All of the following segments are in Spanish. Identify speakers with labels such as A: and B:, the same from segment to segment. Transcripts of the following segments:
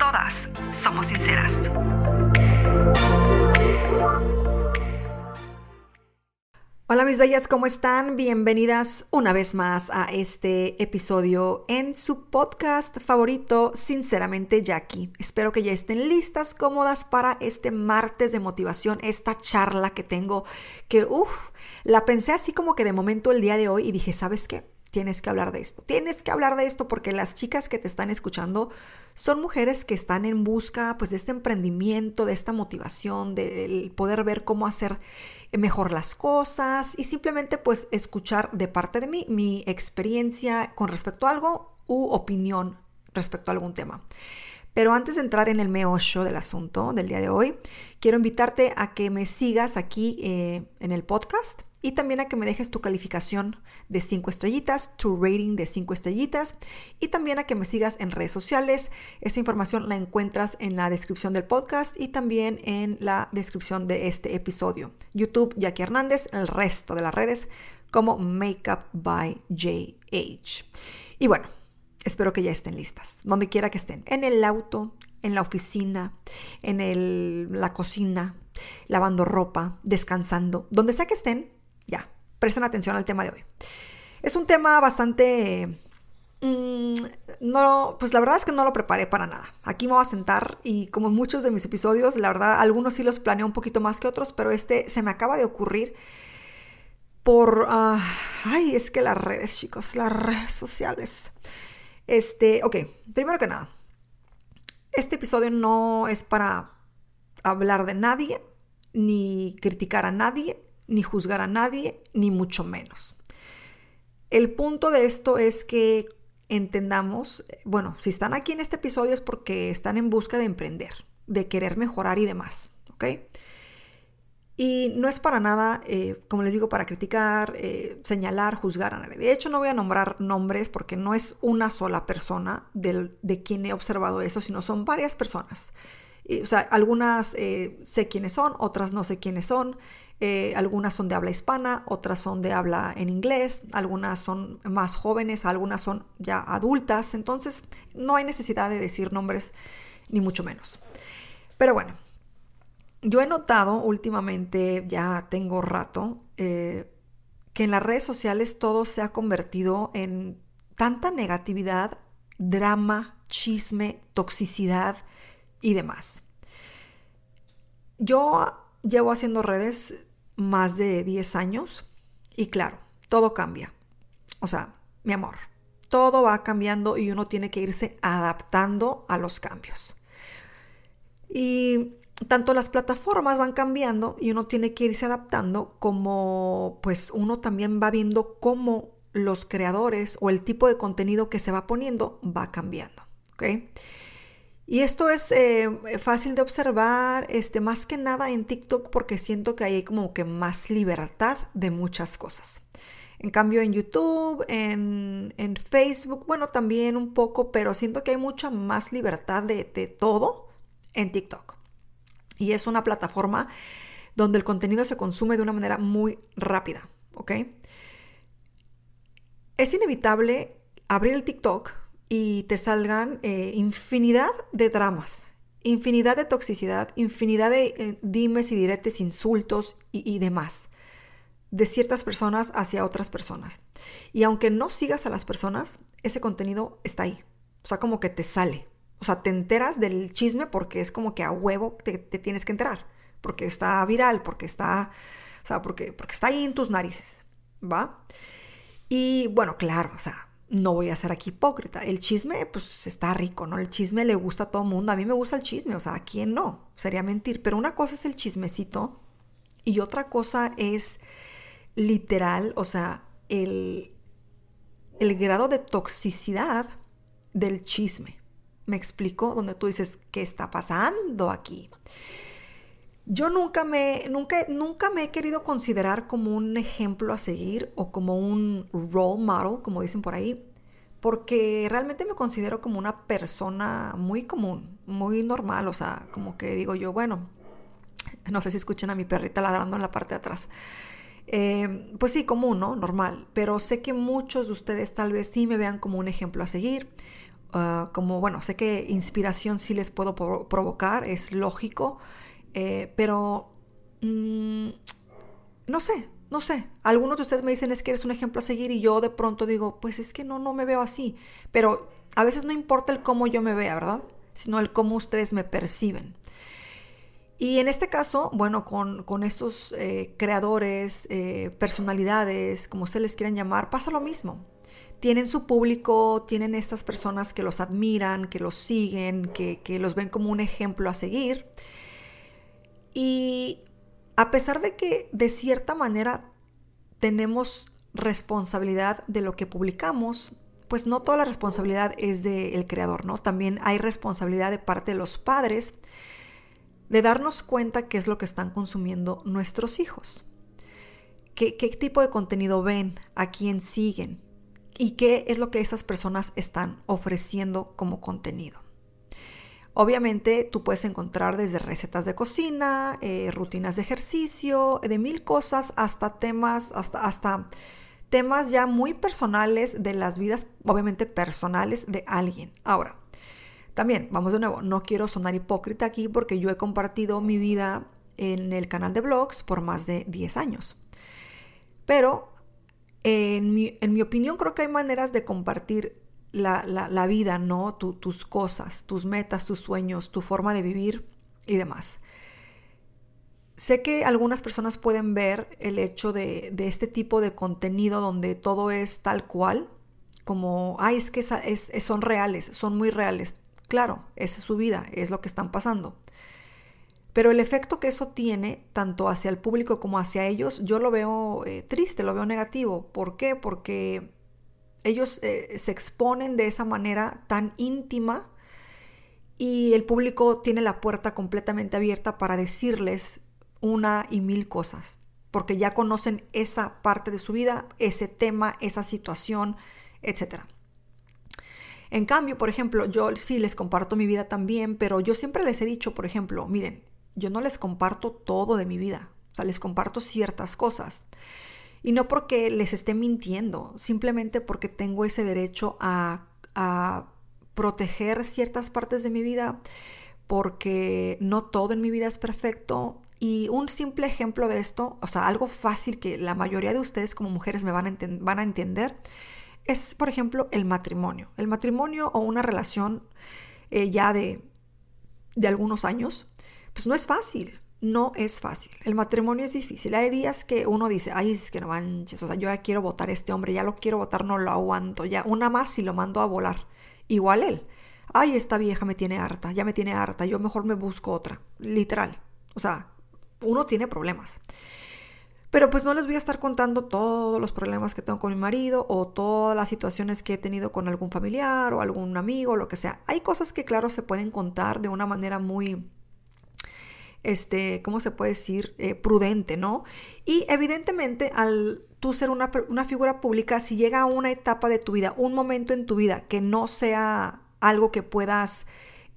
A: todas somos sinceras. Hola mis bellas, ¿cómo están? Bienvenidas una vez más a este episodio en su podcast favorito, Sinceramente Jackie. Espero que ya estén listas, cómodas para este martes de motivación, esta charla que tengo, que uff, la pensé así como que de momento el día de hoy y dije, ¿sabes qué? Tienes que hablar de esto. Tienes que hablar de esto porque las chicas que te están escuchando son mujeres que están en busca pues de este emprendimiento, de esta motivación, del poder ver cómo hacer mejor las cosas y simplemente pues escuchar de parte de mí mi experiencia con respecto a algo u opinión respecto a algún tema. Pero antes de entrar en el meollo del asunto del día de hoy, quiero invitarte a que me sigas aquí eh, en el podcast y también a que me dejes tu calificación de 5 estrellitas, tu rating de 5 estrellitas y también a que me sigas en redes sociales. Esa información la encuentras en la descripción del podcast y también en la descripción de este episodio. YouTube, Jackie Hernández, el resto de las redes como Makeup by JH. Y bueno, espero que ya estén listas, donde quiera que estén, en el auto, en la oficina, en el, la cocina, lavando ropa, descansando, donde sea que estén presten atención al tema de hoy. Es un tema bastante... Mm, no, pues la verdad es que no lo preparé para nada. Aquí me voy a sentar y como en muchos de mis episodios, la verdad, algunos sí los planeo un poquito más que otros, pero este se me acaba de ocurrir por... Ah, ay, es que las redes, chicos, las redes sociales. Este, ok, primero que nada, este episodio no es para hablar de nadie, ni criticar a nadie, ni juzgar a nadie, ni mucho menos. El punto de esto es que entendamos, bueno, si están aquí en este episodio es porque están en busca de emprender, de querer mejorar y demás, ¿ok? Y no es para nada, eh, como les digo, para criticar, eh, señalar, juzgar a nadie. De hecho, no voy a nombrar nombres porque no es una sola persona de quien he observado eso, sino son varias personas. o sea, algunas eh, sé quiénes son, otras no sé quiénes son. Eh, algunas son de habla hispana, otras son de habla en inglés, algunas son más jóvenes, algunas son ya adultas, entonces no hay necesidad de decir nombres ni mucho menos. Pero bueno, yo he notado últimamente, ya tengo rato, eh, que en las redes sociales todo se ha convertido en tanta negatividad, drama, chisme, toxicidad y demás. Yo llevo haciendo redes más de 10 años y claro, todo cambia. O sea, mi amor, todo va cambiando y uno tiene que irse adaptando a los cambios. Y tanto las plataformas van cambiando y uno tiene que irse adaptando como pues uno también va viendo cómo los creadores o el tipo de contenido que se va poniendo va cambiando. ¿ok? Y esto es eh, fácil de observar, este, más que nada en TikTok, porque siento que hay como que más libertad de muchas cosas. En cambio, en YouTube, en, Facebook, bueno, también un poco, pero siento que hay mucha más libertad de, de todo en TikTok. Y es una plataforma donde el contenido se consume de una manera muy rápida, ¿ok? Es inevitable abrir el TikTok y te salgan eh, infinidad de dramas, infinidad de toxicidad, infinidad de eh, dimes y diretes, insultos y, demás de ciertas personas hacia otras personas. Y aunque no sigas a las personas, ese contenido está ahí. O sea, como que te sale. O sea, te enteras del chisme porque es como que a huevo te, te tienes que enterar. Porque está viral, porque está, o sea, porque, porque está ahí en tus narices. ¿Va? Y bueno, claro, o sea, no voy a ser aquí hipócrita. El chisme, pues está rico, ¿no? El chisme le gusta a todo mundo. A mí me gusta el chisme, o sea, ¿a quién no? Sería mentir. Pero una cosa es el chismecito y otra cosa es literal, o sea, el, el grado de toxicidad del chisme. Me explico, donde tú dices, ¿qué está pasando aquí? Yo nunca me, nunca, nunca me he querido considerar como un ejemplo a seguir o como un role model, como dicen por ahí, porque realmente me considero como una persona muy común, muy normal, o sea, como que digo yo, bueno, no sé si escuchen a mi perrita ladrando en la parte de atrás. Eh, pues sí, común, ¿no? Normal. Pero sé que muchos de ustedes tal vez sí me vean como un ejemplo a seguir. Ah, como, bueno, sé que inspiración sí les puedo provocar, es lógico. Eh, pero, mm, no sé, no sé. Algunos de ustedes me dicen es que eres un ejemplo a seguir y yo de pronto digo, pues es que no, no me veo así. Pero a veces no importa el cómo yo me vea, ¿verdad? Sino el cómo ustedes me perciben. Y en este caso, bueno, con, estos eh, creadores, eh, personalidades, como ustedes les quieran llamar, pasa lo mismo. Tienen su público, tienen estas personas que los admiran, que los siguen, que, que los ven como un ejemplo a seguir. Y a pesar de que de cierta manera tenemos responsabilidad de lo que publicamos, pues no toda la responsabilidad es del creador, ¿no? También hay responsabilidad de parte de los padres de darnos cuenta qué es lo que están consumiendo nuestros hijos. ¿Qué, tipo de contenido ven? ¿A quién siguen? ¿Y qué es lo que esas personas están ofreciendo como contenido? Obviamente tú puedes encontrar desde recetas de cocina, eh, rutinas de ejercicio, de mil cosas, hasta temas, hasta, hasta temas ya muy personales de las vidas, obviamente personales de alguien. Ahora, también, vamos de nuevo, no quiero sonar hipócrita aquí porque yo he compartido mi vida en el canal de blogs por más de 10 años. Pero en mi, opinión creo que hay maneras de compartir la, vida, ¿no? tus cosas, tus metas, tus sueños, tu forma de vivir y demás. Sé que algunas personas pueden ver el hecho de, este tipo de contenido donde todo es tal cual, como, ay, es que son reales, son muy reales. Claro, esa es su vida, es lo que están pasando. Pero el efecto que eso tiene, tanto hacia el público como hacia ellos, yo lo veo eh, triste, lo veo negativo. ¿Por qué? Porque ellos eh, se exponen de esa manera tan íntima y el público tiene la puerta completamente abierta para decirles una y mil cosas, porque ya conocen esa parte de su vida, ese tema, esa situación, etcétera. En cambio, por ejemplo, yo sí les comparto mi vida también, pero yo siempre les he dicho, por ejemplo, miren, yo no les comparto todo de mi vida, o sea, les comparto ciertas cosas. Y no porque les esté mintiendo, simplemente porque tengo ese derecho a, proteger ciertas partes de mi vida, porque no todo en mi vida es perfecto. Y un simple ejemplo de esto, o sea, algo fácil que la mayoría de ustedes como mujeres me van a, van a entender, es, por ejemplo, el matrimonio. El matrimonio o una relación eh, ya de, de algunos años, pues no es fácil. No es fácil. El matrimonio es difícil. Hay días que uno dice, ay, es que no manches, o sea, yo ya quiero votar a este hombre, ya lo quiero votar, no lo aguanto, ya una más y lo mando a volar. Igual él. Ay, esta vieja me tiene harta, ya me tiene harta, yo mejor me busco otra. Literal. O sea, uno tiene problemas. Pero pues no les voy a estar contando todos los problemas que tengo con mi marido o todas las situaciones que he tenido con algún familiar o algún amigo, lo que sea. Hay cosas que claro se pueden contar de una manera muy, este, ¿cómo se puede decir? Eh, prudente, ¿no? Y evidentemente al tú ser una, figura pública, si llega a una etapa de tu vida, un momento en tu vida que no sea algo que puedas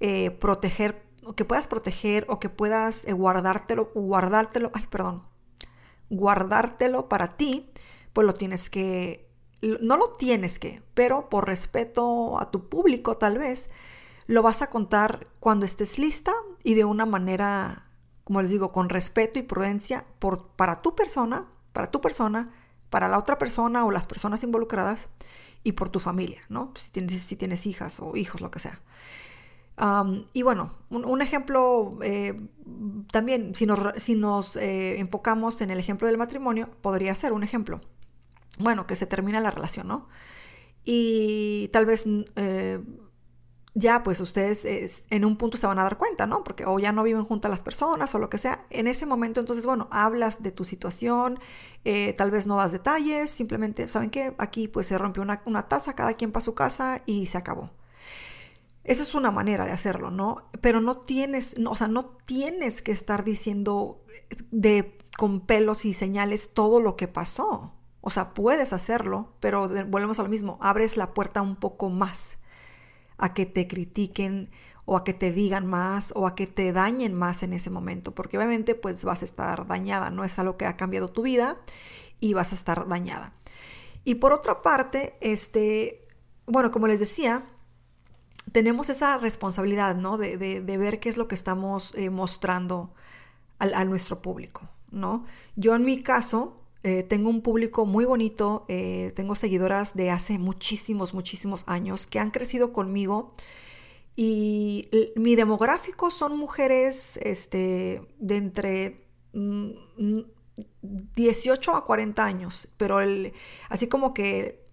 A: eh, proteger, o que puedas proteger o que puedas eh, guardártelo, guardártelo, ay, perdón, guardártelo para ti, pues lo tienes que, no lo tienes que, pero por respeto a tu público tal vez, lo vas a contar cuando estés lista y de una manera, como les digo, con respeto y prudencia por, para tu persona, para tu persona, para la otra persona o las personas involucradas y por tu familia, ¿no? Si tienes, si tienes hijas o hijos, lo que sea y bueno, un, ejemplo eh, también, si nos, si nos eh, enfocamos en el ejemplo del matrimonio, podría ser un ejemplo. Bueno, que se termina la relación, ¿no? Y tal vez eh, ya pues ustedes en un punto se van a dar cuenta, ¿no? Porque o ya no viven juntas las personas o lo que sea. En ese momento entonces, bueno, hablas de tu situación, tal vez no das detalles, simplemente, ¿saben qué? Aquí pues se rompió una, una taza, cada quien para su casa y se acabó. Esa es una manera de hacerlo, ¿no? Pero no tienes, o sea, no tienes que estar diciendo de con pelos y señales todo lo que pasó. O sea, puedes hacerlo, pero volvemos a lo mismo, abres la puerta un poco más a que te critiquen o a que te digan más o a que te dañen más en ese momento, porque obviamente pues vas a estar dañada, no es algo que ha cambiado tu vida y vas a estar dañada. Y por otra parte, este, bueno, como les decía, tenemos esa responsabilidad, ¿no? De, ver qué es lo que estamos eh, mostrando a, nuestro público, ¿no? Yo en mi caso eh, tengo un público muy bonito, eh, tengo seguidoras de hace muchísimos, muchísimos años que han crecido conmigo y mi demográfico son mujeres este, de entre 18 mm, mm, a 40 años, pero el, así como que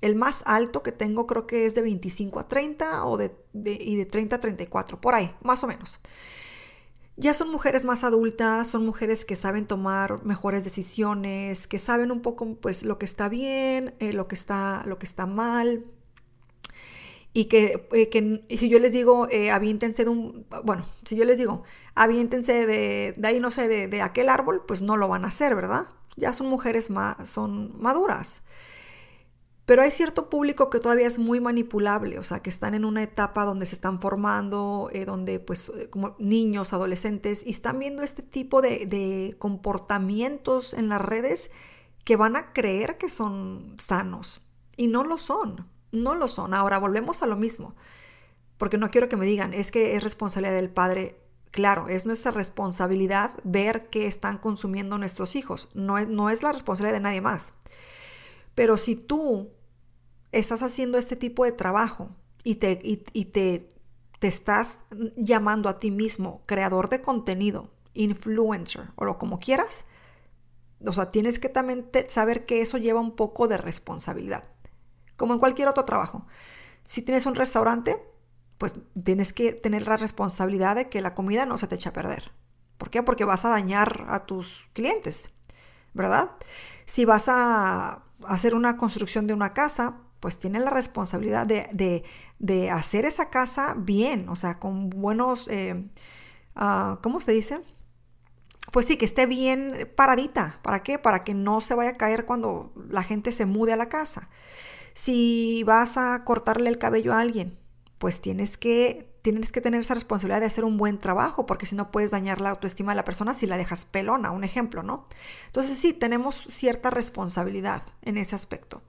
A: el más alto que tengo creo que es de 25 a 30 o de, y de 30 a 34, por ahí, más o menos. Ya son mujeres más adultas, son mujeres que saben tomar mejores decisiones, que saben un poco pues lo que está bien, eh, lo, que está, lo que está mal, y que, eh, si yo les digo, eh, aviéntense de un, bueno, si yo les digo, aviéntense de, de ahí, no sé, de, de, aquel árbol, pues no lo van a hacer, ¿verdad? Ya son mujeres más, son maduras. Pero hay cierto público que todavía es muy manipulable, o sea, que están en una etapa donde se están formando, eh, donde pues como niños, adolescentes, y están viendo este tipo de, de comportamientos en las redes que van a creer que son sanos y no lo son. No lo son. Ahora volvemos a lo mismo, porque no quiero que me digan, es que es responsabilidad del padre. Claro, es nuestra responsabilidad ver qué están consumiendo nuestros hijos. No es, no es la responsabilidad de nadie más. Pero si tú estás haciendo este tipo de trabajo y te, y, te, te estás llamando a ti mismo creador de contenido, influencer o lo como quieras, o sea, tienes que también saber que eso lleva un poco de responsabilidad como en cualquier otro trabajo. Si tienes un restaurante, pues tienes que tener la responsabilidad de que la comida no se te eche a perder. ¿Por qué? Porque vas a dañar a tus clientes, ¿verdad? Si vas a hacer una construcción de una casa, pues tienes la responsabilidad de, hacer esa casa bien, o sea, con buenos, eh, ah, ¿cómo se dice? Pues sí, que esté bien paradita. ¿Para qué? Para que no se vaya a caer cuando la gente se mude a la casa. Si vas a cortarle el cabello a alguien, pues tienes que, tienes que tener esa responsabilidad de hacer un buen trabajo, porque si no puedes dañar la autoestima de la persona si la dejas pelona, un ejemplo, ¿no? Entonces sí, tenemos cierta responsabilidad en ese aspecto,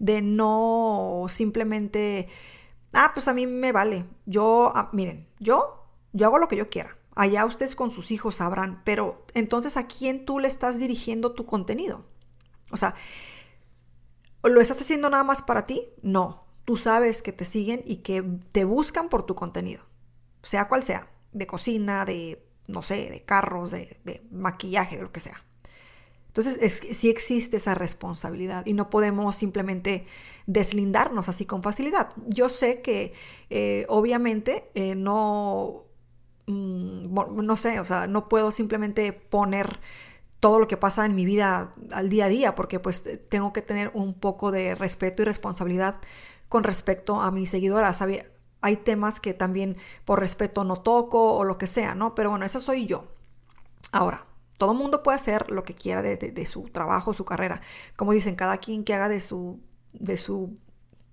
A: de no simplemente, ah, pues a mí me vale, yo, ah, miren, yo, yo hago lo que yo quiera. Allá ustedes con sus hijos sabrán, pero entonces a quién tú le estás dirigiendo tu contenido. O sea, ¿Lo estás haciendo nada más para ti? No. Tú sabes que te siguen y que te buscan por tu contenido, sea cual sea, de cocina, de, no sé, de carros, de, maquillaje, de lo que sea. Entonces, es, sí existe esa responsabilidad y no podemos simplemente deslindarnos así con facilidad. Yo sé que eh, obviamente eh, no, mm, no sé, o sea, no puedo simplemente poner todo lo que pasa en mi vida al día a día, porque pues tengo que tener un poco de respeto y responsabilidad con respecto a mis seguidoras. Hay temas que también por respeto no toco o lo que sea, ¿no? Pero bueno, esa soy yo. Ahora, todo mundo puede hacer lo que quiera de, su trabajo, su carrera. Como dicen, cada quien que haga de su, de su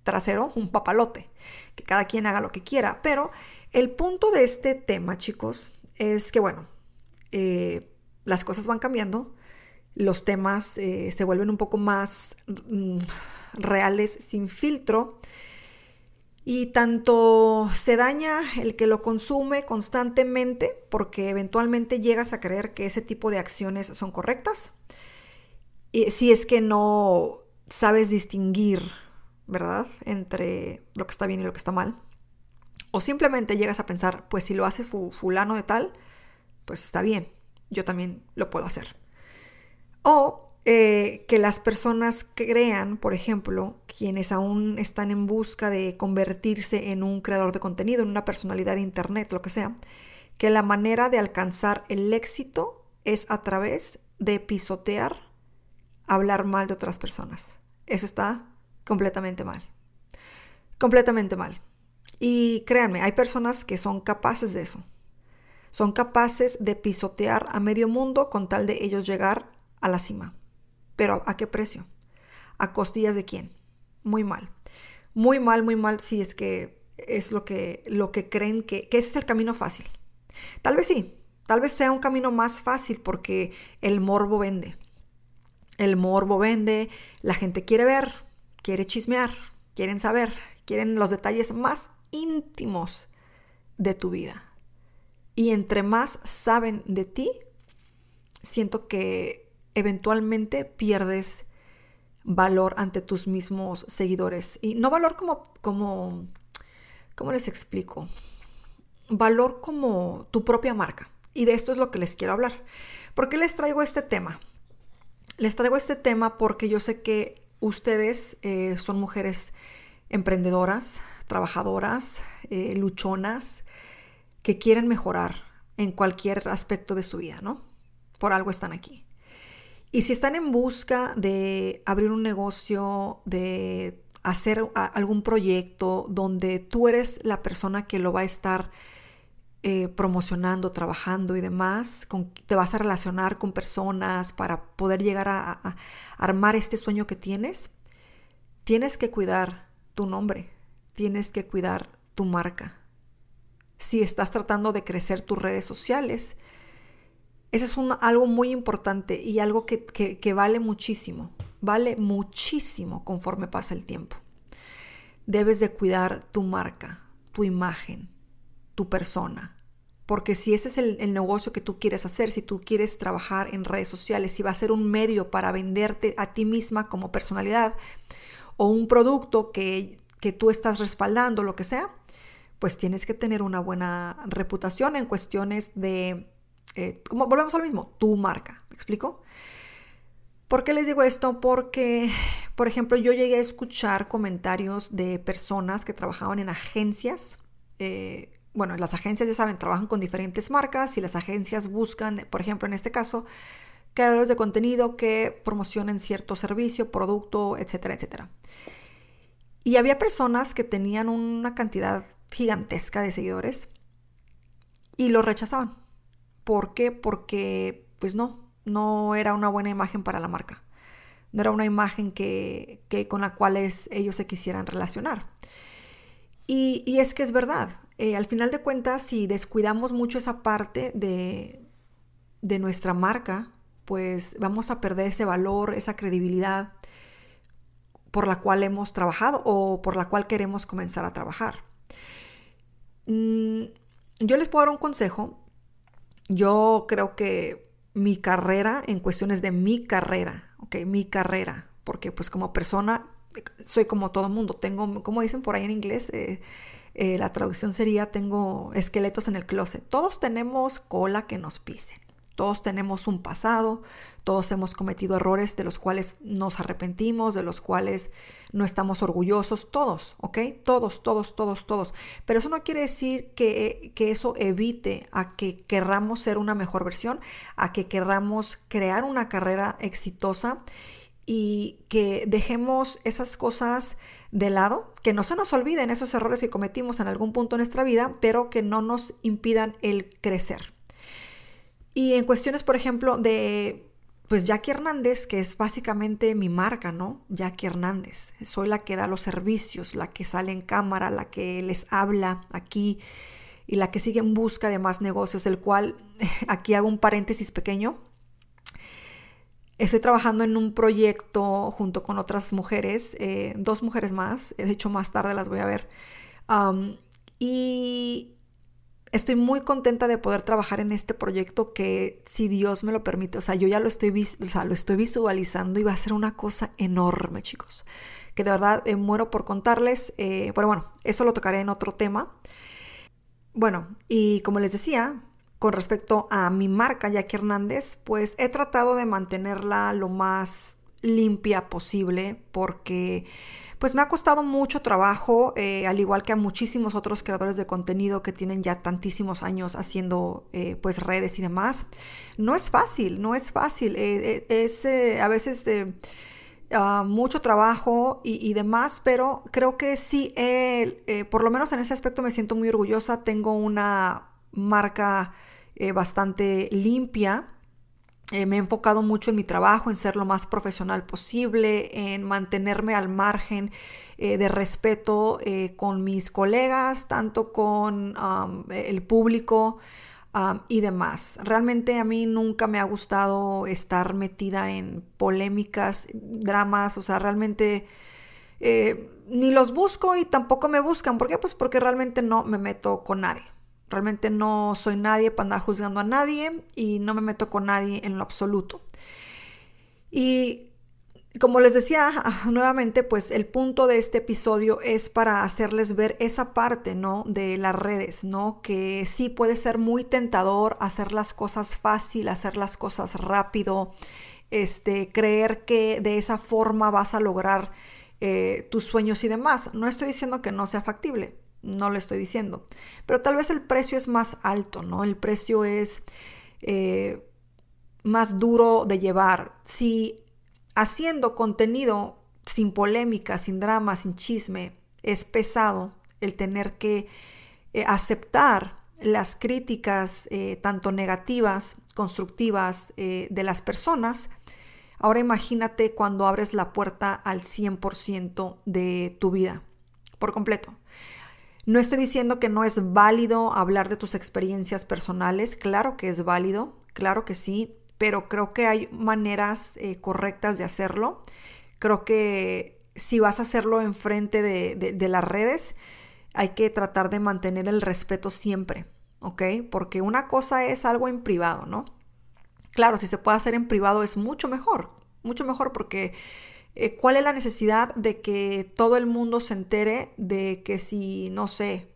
A: trasero un papalote, que cada quien haga lo que quiera. Pero el punto de este tema, chicos, es que, bueno, eh, las cosas van cambiando, los temas eh, se vuelven un poco más mm, reales sin filtro y tanto se daña el que lo consume constantemente porque eventualmente llegas a creer que ese tipo de acciones son correctas, y si es que no sabes distinguir, ¿verdad?, entre lo que está bien y lo que está mal. O simplemente llegas a pensar, pues si lo hace fulano de tal, pues está bien, yo también lo puedo hacer. O eh, que las personas crean, por ejemplo, quienes aún están en busca de convertirse en un creador de contenido, en una personalidad de Internet, lo que sea, que la manera de alcanzar el éxito es a través de pisotear, hablar mal de otras personas. Eso está completamente mal. Completamente mal. Y créanme, hay personas que son capaces de eso. Son capaces de pisotear a medio mundo con tal de ellos llegar a la cima. Pero ¿a qué precio? ¿A costillas de quién? Muy mal. Muy mal, muy mal si es que es lo que, lo que creen que, que es el camino fácil. Tal vez sí, tal vez sea un camino más fácil porque el morbo vende. El morbo vende, la gente quiere ver, quiere chismear, quieren saber, quieren los detalles más íntimos de tu vida. Y entre más saben de ti, siento que eventualmente pierdes valor ante tus mismos seguidores. Y no valor como, como, ¿cómo les explico? Valor como tu propia marca. Y de esto es lo que les quiero hablar. ¿Por qué les traigo este tema? Les traigo este tema porque yo sé que ustedes eh, son mujeres emprendedoras, trabajadoras, eh, luchonas, que quieren mejorar en cualquier aspecto de su vida, ¿no? Por algo están aquí. Y si están en busca de abrir un negocio, de hacer algún proyecto donde tú eres la persona que lo va a estar eh, promocionando, trabajando y demás, te vas a relacionar con personas para poder llegar a armar este sueño que tienes, tienes que cuidar tu nombre, tienes que cuidar tu marca. Si estás tratando de crecer tus redes sociales, eso es algo muy importante y algo que, vale muchísimo, vale muchísimo conforme pasa el tiempo. Debes de cuidar tu marca, tu imagen, tu persona. Porque si ese es el, el, negocio que tú quieres hacer, si tú quieres trabajar en redes sociales, si va a ser un medio para venderte a ti misma como personalidad o un producto que que tú estás respaldando, lo que sea, pues tienes que tener una buena reputación en cuestiones de, eh, como volvemos al mismo, tu marca, ¿me explico? ¿Por qué les digo esto? Porque, por ejemplo, yo llegué a escuchar comentarios de personas que trabajaban en agencias. Eh, bueno, las agencias ya saben, trabajan con diferentes marcas y las agencias buscan, por ejemplo, en este caso, creadores de contenido que promocionen cierto servicio, producto, etcétera, etcétera. Y había personas que tenían una cantidad gigantesca de seguidores y lo rechazaban. ¿Por qué? Porque, pues no, no era una buena imagen para la marca. No era una imagen que, con la cual ellos se quisieran relacionar. Y, es que es verdad. Eh, al final de cuentas, si descuidamos mucho esa parte de, de nuestra marca, pues vamos a perder ese valor, esa credibilidad por la cual hemos trabajado o por la cual queremos comenzar a trabajar. Mm, yo les puedo dar un consejo. Yo creo que mi carrera, en cuestiones de mi carrera, ok, mi carrera, porque pues como persona soy como todo mundo, tengo, como dicen por ahí en inglés, eh, eh, la traducción sería tengo esqueletos en el closet. Todos tenemos cola que nos pisen. Todos tenemos un pasado, todos hemos cometido errores de los cuales nos arrepentimos, de los cuales no estamos orgullosos, todos, ¿ok? Todos, todos, todos, todos. Pero eso no quiere decir que, que eso evite a que querramos ser una mejor versión, a que querramos crear una carrera exitosa y que dejemos esas cosas de lado, que no se nos olviden esos errores que cometimos en algún punto de nuestra vida, pero que no nos impidan el crecer. Y en cuestiones, por ejemplo, de pues Jackie Hernández, que es básicamente mi marca, ¿no? Jackie Hernández. Soy la que da los servicios, la que sale en cámara, la que les habla aquí y la que sigue en busca de más negocios, el cual aquí hago un paréntesis pequeño. Estoy trabajando en un proyecto junto con otras mujeres, eh, dos mujeres más, de hecho más tarde las voy a ver. y estoy muy contenta de poder trabajar en este proyecto que si Dios me lo permite, o sea, yo ya lo estoy, lo estoy visualizando y va a ser una cosa enorme, chicos, que de verdad eh, muero por contarles, eh, pero bueno, eso lo tocaré en otro tema. Bueno, y como les decía, con respecto a mi marca, Jackie Hernández, pues he tratado de mantenerla lo más limpia posible porque pues me ha costado mucho trabajo, eh, al igual que a muchísimos otros creadores de contenido que tienen ya tantísimos años haciendo eh, pues redes y demás. No es fácil, no es fácil. Eh, es a veces ah, mucho trabajo y, demás, pero creo que sí, por lo menos en ese aspecto me siento muy orgullosa. Tengo una marca bastante limpia. Eh, me he enfocado mucho en mi trabajo, en ser lo más profesional posible, en mantenerme al margen de respeto con mis colegas, tanto con el público y demás. Realmente a mí nunca me ha gustado estar metida en polémicas, dramas, o sea, realmente eh, ni los busco y tampoco me buscan. ¿Por qué? Pues porque realmente no me meto con nadie. Realmente no soy nadie para andar juzgando a nadie y no me meto con nadie en lo absoluto. Y como les decía ah, nuevamente, pues el punto de este episodio es para hacerles ver esa parte, ¿no? De las redes, ¿no? Que sí puede ser muy tentador hacer las cosas fácil, hacer las cosas rápido, este, creer que de esa forma vas a lograr eh, tus sueños y demás. No estoy diciendo que no sea factible, no lo estoy diciendo, pero tal vez el precio es más alto, ¿no? El precio es eh, más duro de llevar. Si haciendo contenido sin polémica, sin drama, sin chisme, es pesado el tener que eh, aceptar las críticas eh, tanto negativas, constructivas de las personas. Ahora imagínate cuando abres la puerta al 100% de tu vida, por completo. No estoy diciendo que no es válido hablar de tus experiencias personales, claro que es válido, claro que sí, pero creo que hay maneras eh, correctas de hacerlo. Creo que si vas a hacerlo enfrente de, de, las redes, hay que tratar de mantener el respeto siempre, ¿ok? Porque una cosa es algo en privado, ¿no? Claro, si se puede hacer en privado es mucho mejor, mucho mejor porque eh, ¿cuál es la necesidad de que todo el mundo se entere de que si, no sé,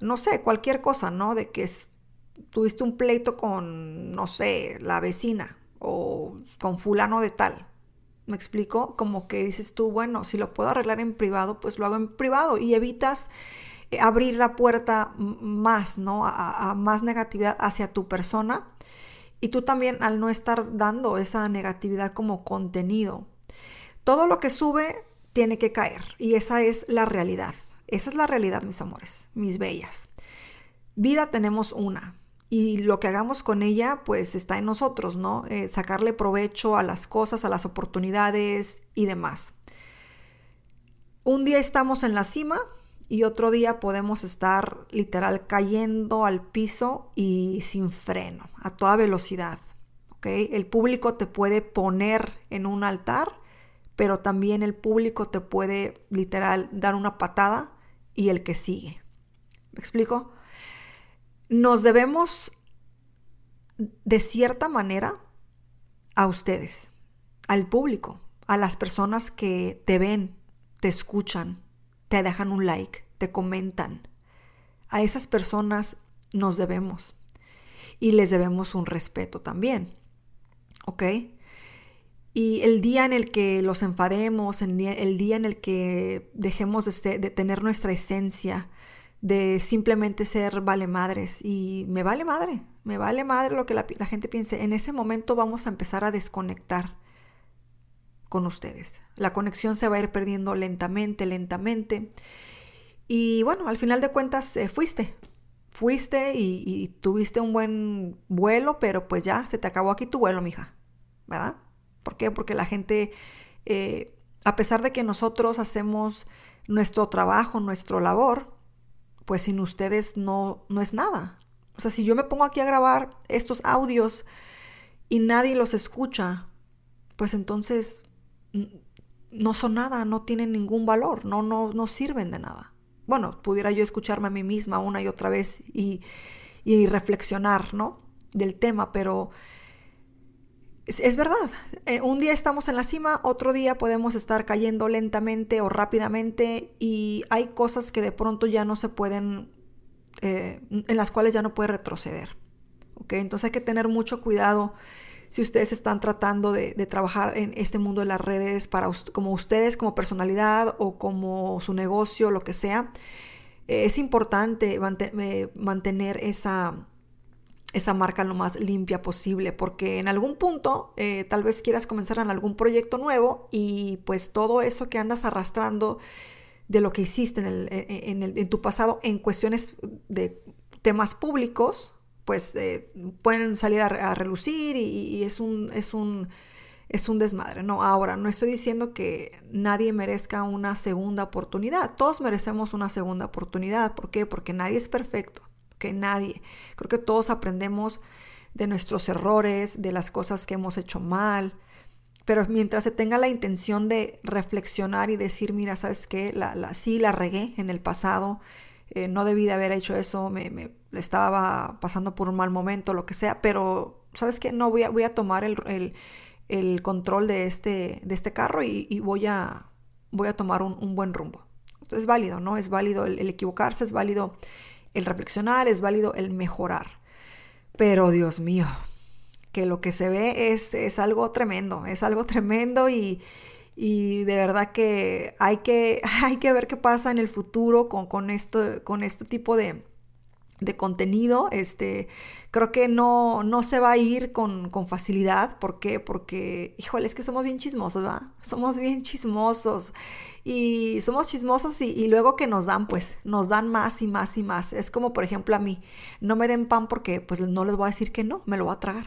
A: no sé, cualquier cosa, ¿no? De que es, tuviste un pleito con, no sé, la vecina o con fulano de tal. ¿Me explico? Como que dices tú, bueno, si lo puedo arreglar en privado, pues lo hago en privado y evitas eh, abrir la puerta más, ¿no? A, a, más negatividad hacia tu persona. Y tú también al no estar dando esa negatividad como contenido. Todo lo que sube tiene que caer y esa es la realidad. Esa es la realidad, mis amores, mis bellas. Vida tenemos una, y lo que hagamos con ella pues está en nosotros, ¿no? Eh, sacarle provecho a las cosas, a las oportunidades y demás. Un día estamos en la cima y otro día podemos estar literal cayendo al piso y sin freno, a toda velocidad. ¿ok? El público te puede poner en un altar, pero también el público te puede literal dar una patada y el que sigue. ¿Me explico? nos debemos de cierta manera a ustedes, al público, a las personas que te ven, te escuchan, te dejan un like, te comentan. A esas personas nos debemos y les debemos un respeto también. ¿Ok? Y el día en el que los enfademos, el día, en el que dejemos de, tener nuestra esencia, de simplemente ser vale madres y me vale madre, me vale madre lo que la, gente piense. En ese momento vamos a empezar a desconectar con ustedes. La conexión se va a ir perdiendo lentamente, lentamente. Y bueno, al final de cuentas eh, fuiste, fuiste y, tuviste un buen vuelo, pero pues ya se te acabó aquí tu vuelo, mija, ¿verdad? ¿Por qué? Porque la gente, eh, a pesar de que nosotros hacemos nuestro trabajo, nuestro labor, pues sin ustedes no, no es nada. O sea, si yo me pongo aquí a grabar estos audios y nadie los escucha, pues entonces no son nada, no tienen ningún valor, no, no, no sirven de nada. Bueno, pudiera yo escucharme a mí misma una y otra vez y, y reflexionar, ¿no? Del tema, pero es, verdad, eh, un día estamos en la cima, otro día podemos estar cayendo lentamente o rápidamente y hay cosas que de pronto ya no se pueden, eh, en las cuales ya no puede retroceder. ¿ok? Entonces hay que tener mucho cuidado si ustedes están tratando de, trabajar en este mundo de las redes para como ustedes como personalidad o como su negocio, lo que sea. es importante mantener esa esa marca lo más limpia posible, porque en algún punto eh, tal vez quieras comenzar en algún proyecto nuevo y pues todo eso que andas arrastrando de lo que hiciste en, el, e, e, en, tu pasado en cuestiones de temas públicos, pues eh, pueden salir a, relucir y, es, un, es, un, es un desmadre. No, ahora, no estoy diciendo que nadie merezca una segunda oportunidad. Todos merecemos una segunda oportunidad. ¿Por qué? Porque nadie es perfecto nadie. Creo que todos aprendemos de nuestros errores, de las cosas que hemos hecho mal, pero mientras se tenga la intención de reflexionar y decir, mira, ¿sabes qué? La, la, sí, la regué en el pasado, eh, no debí de haber hecho eso, me, estaba pasando por un mal momento, lo que sea, pero ¿sabes qué? No voy a, voy a tomar el, el, el control de este, de este carro y, voy, a, voy a tomar un, un, buen rumbo. Es válido, ¿no? Es válido el equivocarse, es válido el reflexionar, es válido el mejorar. Pero Dios mío, que lo que se ve es, es algo tremendo, es algo tremendo y, y de verdad que hay, que hay que ver qué pasa en el futuro con, con, esto, con este tipo de, de contenido, este, creo que no, no se va a ir con, con, facilidad. ¿Por qué? Porque, híjole, es que somos bien chismosos, ¿va? Somos bien chismosos. Y somos chismosos y, y, luego que nos dan, pues, nos dan más y más y más. Es como, por ejemplo, a mí, no me den pan porque, pues, no les voy a decir que no, me lo voy a tragar.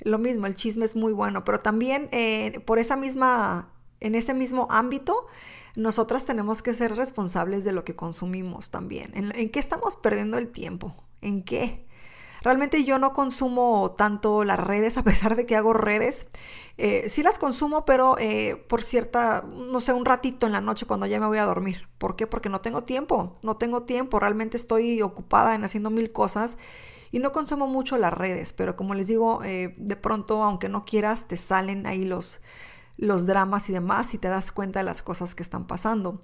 A: Lo mismo, el chisme es muy bueno, pero también eh, por esa misma, en ese mismo ámbito, nosotras tenemos que ser responsables de lo que consumimos también. ¿En, qué estamos perdiendo el tiempo? ¿En qué? Realmente yo no consumo tanto las redes, a pesar de que hago redes. Eh, sí las consumo, pero eh, por cierta, no sé, un ratito en la noche cuando ya me voy a dormir. ¿Por qué? Porque no tengo tiempo, no tengo tiempo. Realmente estoy ocupada en haciendo mil cosas y no consumo mucho las redes. Pero como les digo, eh, de pronto, aunque no quieras, te salen ahí los, los dramas y demás y te das cuenta de las cosas que están pasando.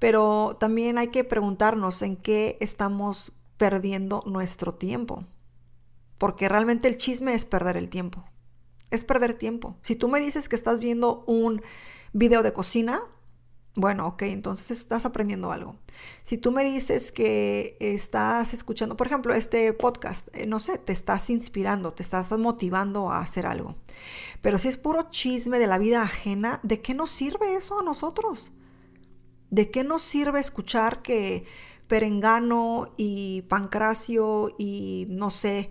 A: Pero también hay que preguntarnos en qué estamos perdiendo nuestro tiempo. Porque realmente el chisme es perder el tiempo. Es perder tiempo. Si tú me dices que estás viendo un video de cocina, bueno, ok, entonces estás aprendiendo algo. Si tú me dices que estás escuchando, por ejemplo, este podcast, eh, no sé, te estás inspirando, te estás motivando a hacer algo. Pero si es puro chisme de la vida ajena, ¿de qué nos sirve eso a nosotros? ¿De qué nos sirve escuchar que Perengano y Pancracio y no sé,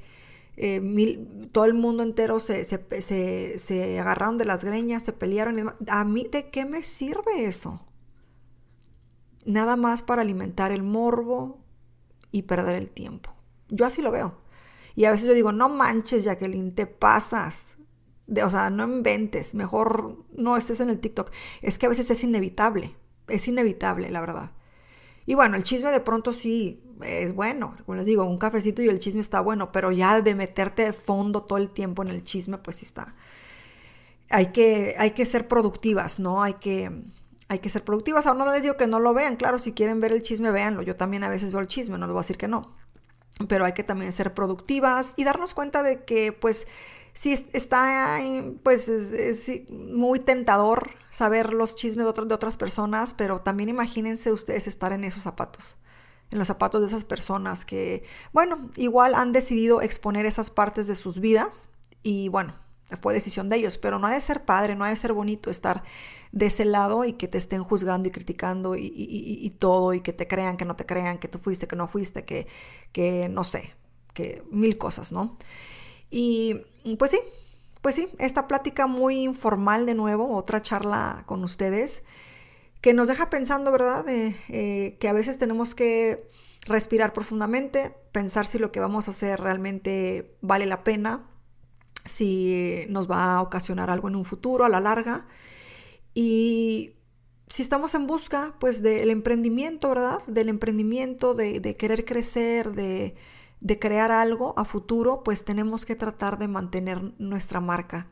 A: eh, todo el mundo entero se, se, se, agarraron de las greñas, se pelearon? ¿A mí de qué me sirve eso? Nada más para alimentar el morbo y perder el tiempo. Yo así lo veo. Y a veces yo digo, no manches, Jacqueline, te pasas. De, o sea, no inventes, mejor no estés en el TikTok. Es que a veces es inevitable, es inevitable, la verdad. Y bueno, el chisme de pronto sí es bueno, como les digo, un cafecito y el chisme está bueno, pero ya de meterte de fondo todo el tiempo en el chisme, pues sí está. Hay que, hay que ser productivas, ¿no? Hay que, hay que ser productivas. Ahora no les digo que no lo vean, claro, si quieren ver el chisme, véanlo. Yo también a veces veo el chisme, no les voy a decir que no. Pero hay que también ser productivas y darnos cuenta de que, pues, sí está, pues, es, muy tentador saber los chismes de, de otras personas, pero también imagínense ustedes estar en esos zapatos en los zapatos de esas personas que, bueno, igual han decidido exponer esas partes de sus vidas y bueno, fue decisión de ellos, pero no ha de ser padre, no ha de ser bonito estar de ese lado y que te estén juzgando y criticando y, todo y que te crean, que no te crean, que tú fuiste, que no fuiste, que, que no sé, que mil cosas, ¿no? Y pues sí, pues sí, esta plática muy informal de nuevo, otra charla con ustedes, que nos deja pensando, ¿verdad? Eh, que a veces tenemos que respirar profundamente, pensar si lo que vamos a hacer realmente vale la pena si nos va a ocasionar algo en un futuro a la larga. Y si estamos en busca, pues, del emprendimiento, ¿verdad? Del emprendimiento, de, querer crecer, de, de, crear algo a futuro, pues tenemos que tratar de mantener nuestra marca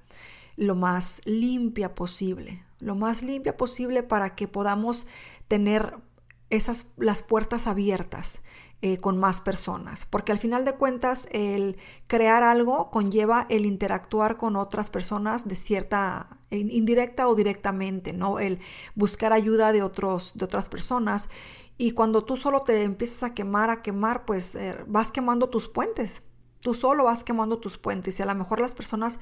A: lo más limpia posible, lo más limpia posible para que podamos tener esas, las puertas abiertas eh, con más personas, porque al final de cuentas el crear algo conlleva el interactuar con otras personas de cierta indirecta o directamente, ¿no? El buscar ayuda de otros de otras personas y cuando tú solo te empiezas a quemar, a quemar, pues eh, vas quemando tus puentes. Tú solo vas quemando tus puentes y a lo mejor las personas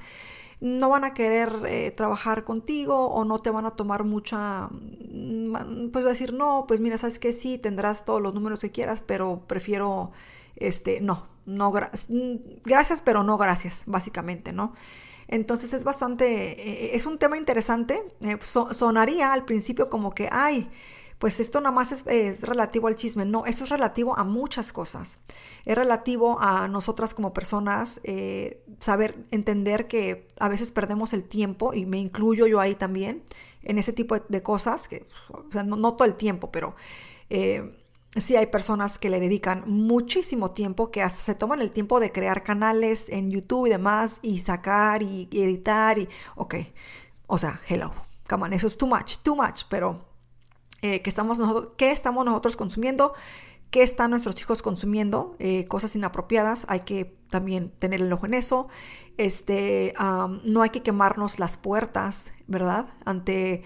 A: no van a querer eh, trabajar contigo o no te van a tomar mucha, mm, pues decir, no, pues mira, sabes que sí, tendrás todos los números que quieras, pero prefiero, este, no, no, mm, gracias, pero no gracias, básicamente, ¿no? Entonces es bastante, eh, es un tema interesante, eh, sonaría al principio como que, ay, pues esto nada más es, relativo al chisme. No, eso es relativo a muchas cosas. Es relativo a nosotras como personas, eh, saber entender que a veces perdemos el tiempo, y me incluyo yo ahí también, en ese tipo de, cosas, que, o sea, no, todo el tiempo, pero eh, sí hay personas que le dedican muchísimo tiempo, que hasta se toman el tiempo de crear canales en YouTube y demás, y sacar y, editar, y, ok, o sea, hello, come on, eso es too much, too much, pero eh, que estamos nosotros, qué estamos nosotros consumiendo, qué están nuestros hijos consumiendo, eh, cosas inapropiadas, hay que también tener el ojo en eso. Este, no hay que quemarnos las puertas, ¿verdad? Ante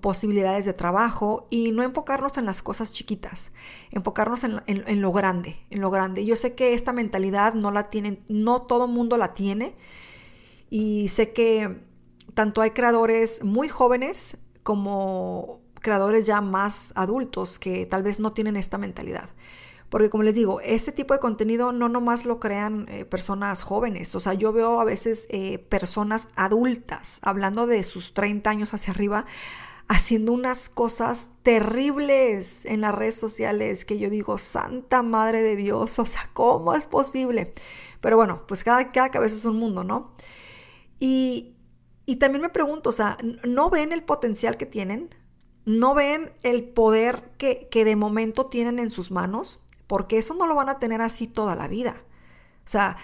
A: posibilidades de trabajo y no enfocarnos en las cosas chiquitas, enfocarnos en, en, lo grande, en lo grande. Yo sé que esta mentalidad no la tienen, no todo mundo la tiene y sé que tanto hay creadores muy jóvenes como creadores ya más adultos que tal vez no tienen esta mentalidad. Porque como les digo, este tipo de contenido no nomás lo crean eh, personas jóvenes, o sea, yo veo a veces eh, personas adultas hablando de sus 30 años hacia arriba, haciendo unas cosas terribles en las redes sociales que yo digo, Santa Madre de Dios, o sea, ¿cómo es posible? Pero bueno, pues cada, cada cabeza es un mundo, ¿no? Y, y también me pregunto, o sea, ¿no ven el potencial que tienen? No ven el poder que, de momento tienen en sus manos, porque eso no lo van a tener así toda la vida. O sea,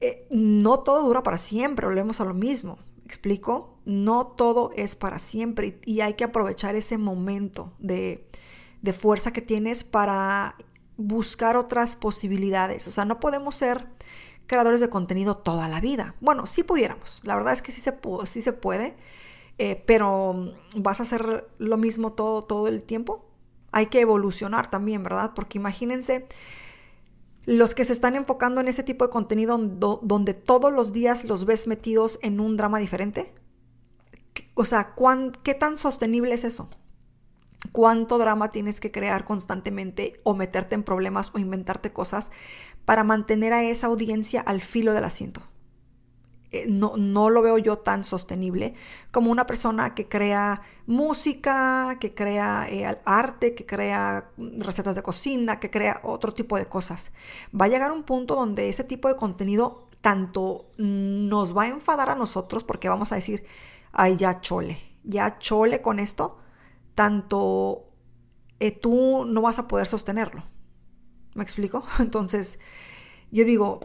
A: eh, no todo dura para siempre, volvemos a lo mismo. ¿Explico? No todo es para siempre y, hay que aprovechar ese momento de, de fuerza que tienes para buscar otras posibilidades. O sea, no podemos ser creadores de contenido toda la vida. Bueno, sí pudiéramos. La verdad es que sí se, pudo, sí se puede eh, pero vas a hacer lo mismo todo, todo el tiempo. Hay que evolucionar también, ¿verdad? Porque imagínense los que se están enfocando en ese tipo de contenido donde todos los días los ves metidos en un drama diferente. O sea, ¿qué tan sostenible es eso? ¿Cuánto drama tienes que crear constantemente o meterte en problemas o inventarte cosas para mantener a esa audiencia al filo del asiento? Eh, no, no, lo veo yo tan sostenible como una persona que crea música, que crea eh, arte, que crea recetas de cocina, que crea otro tipo de cosas. Va a llegar un punto donde ese tipo de contenido tanto nos va a enfadar a nosotros porque vamos a decir, ay, ya chole, ya chole con esto, tanto eh, tú no vas a poder sostenerlo. ¿Me explico? Entonces, yo digo,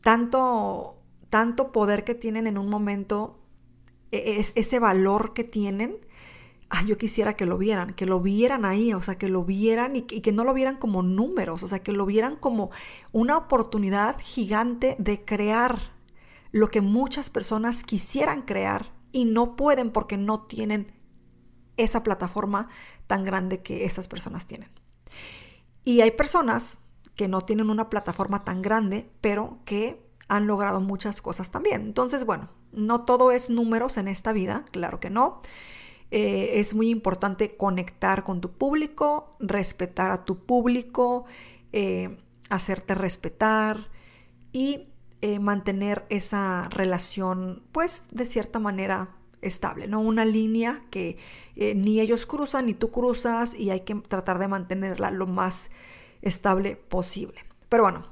A: tanto tanto poder que tienen en un momento, e, es, ese valor que tienen, yo quisiera que lo vieran, que lo vieran ahí, o sea, que lo vieran y, y, que no lo vieran como números, o sea, que lo vieran como una oportunidad gigante de crear lo que muchas personas quisieran crear y no pueden porque no tienen esa plataforma tan grande que estas personas tienen. Y hay personas que no tienen una plataforma tan grande, pero que han logrado muchas cosas también. Entonces, bueno, no todo es números en esta vida, claro que no. Eh, es muy importante conectar con tu público, respetar a tu público, eh, hacerte respetar y eh, mantener esa relación, pues, de cierta manera estable, ¿no? Una línea que ni ellos cruzan ni tú cruzas y hay que tratar de mantenerla lo más estable posible. Pero bueno,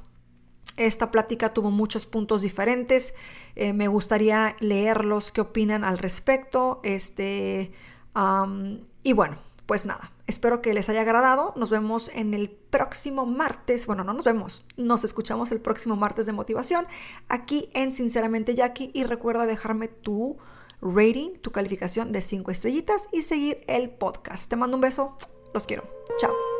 A: esta plática tuvo muchos puntos diferentes. Eh, me gustaría leerlos, qué opinan al respecto. Este, y bueno, pues nada, espero que les haya agradado. Nos vemos en el próximo martes. Bueno, no nos vemos, nos escuchamos el próximo martes de motivación aquí en Sinceramente Jackie. Y recuerda dejarme tu rating, tu calificación de 5 estrellitas y seguir el podcast. Te mando un beso, los quiero. Chao.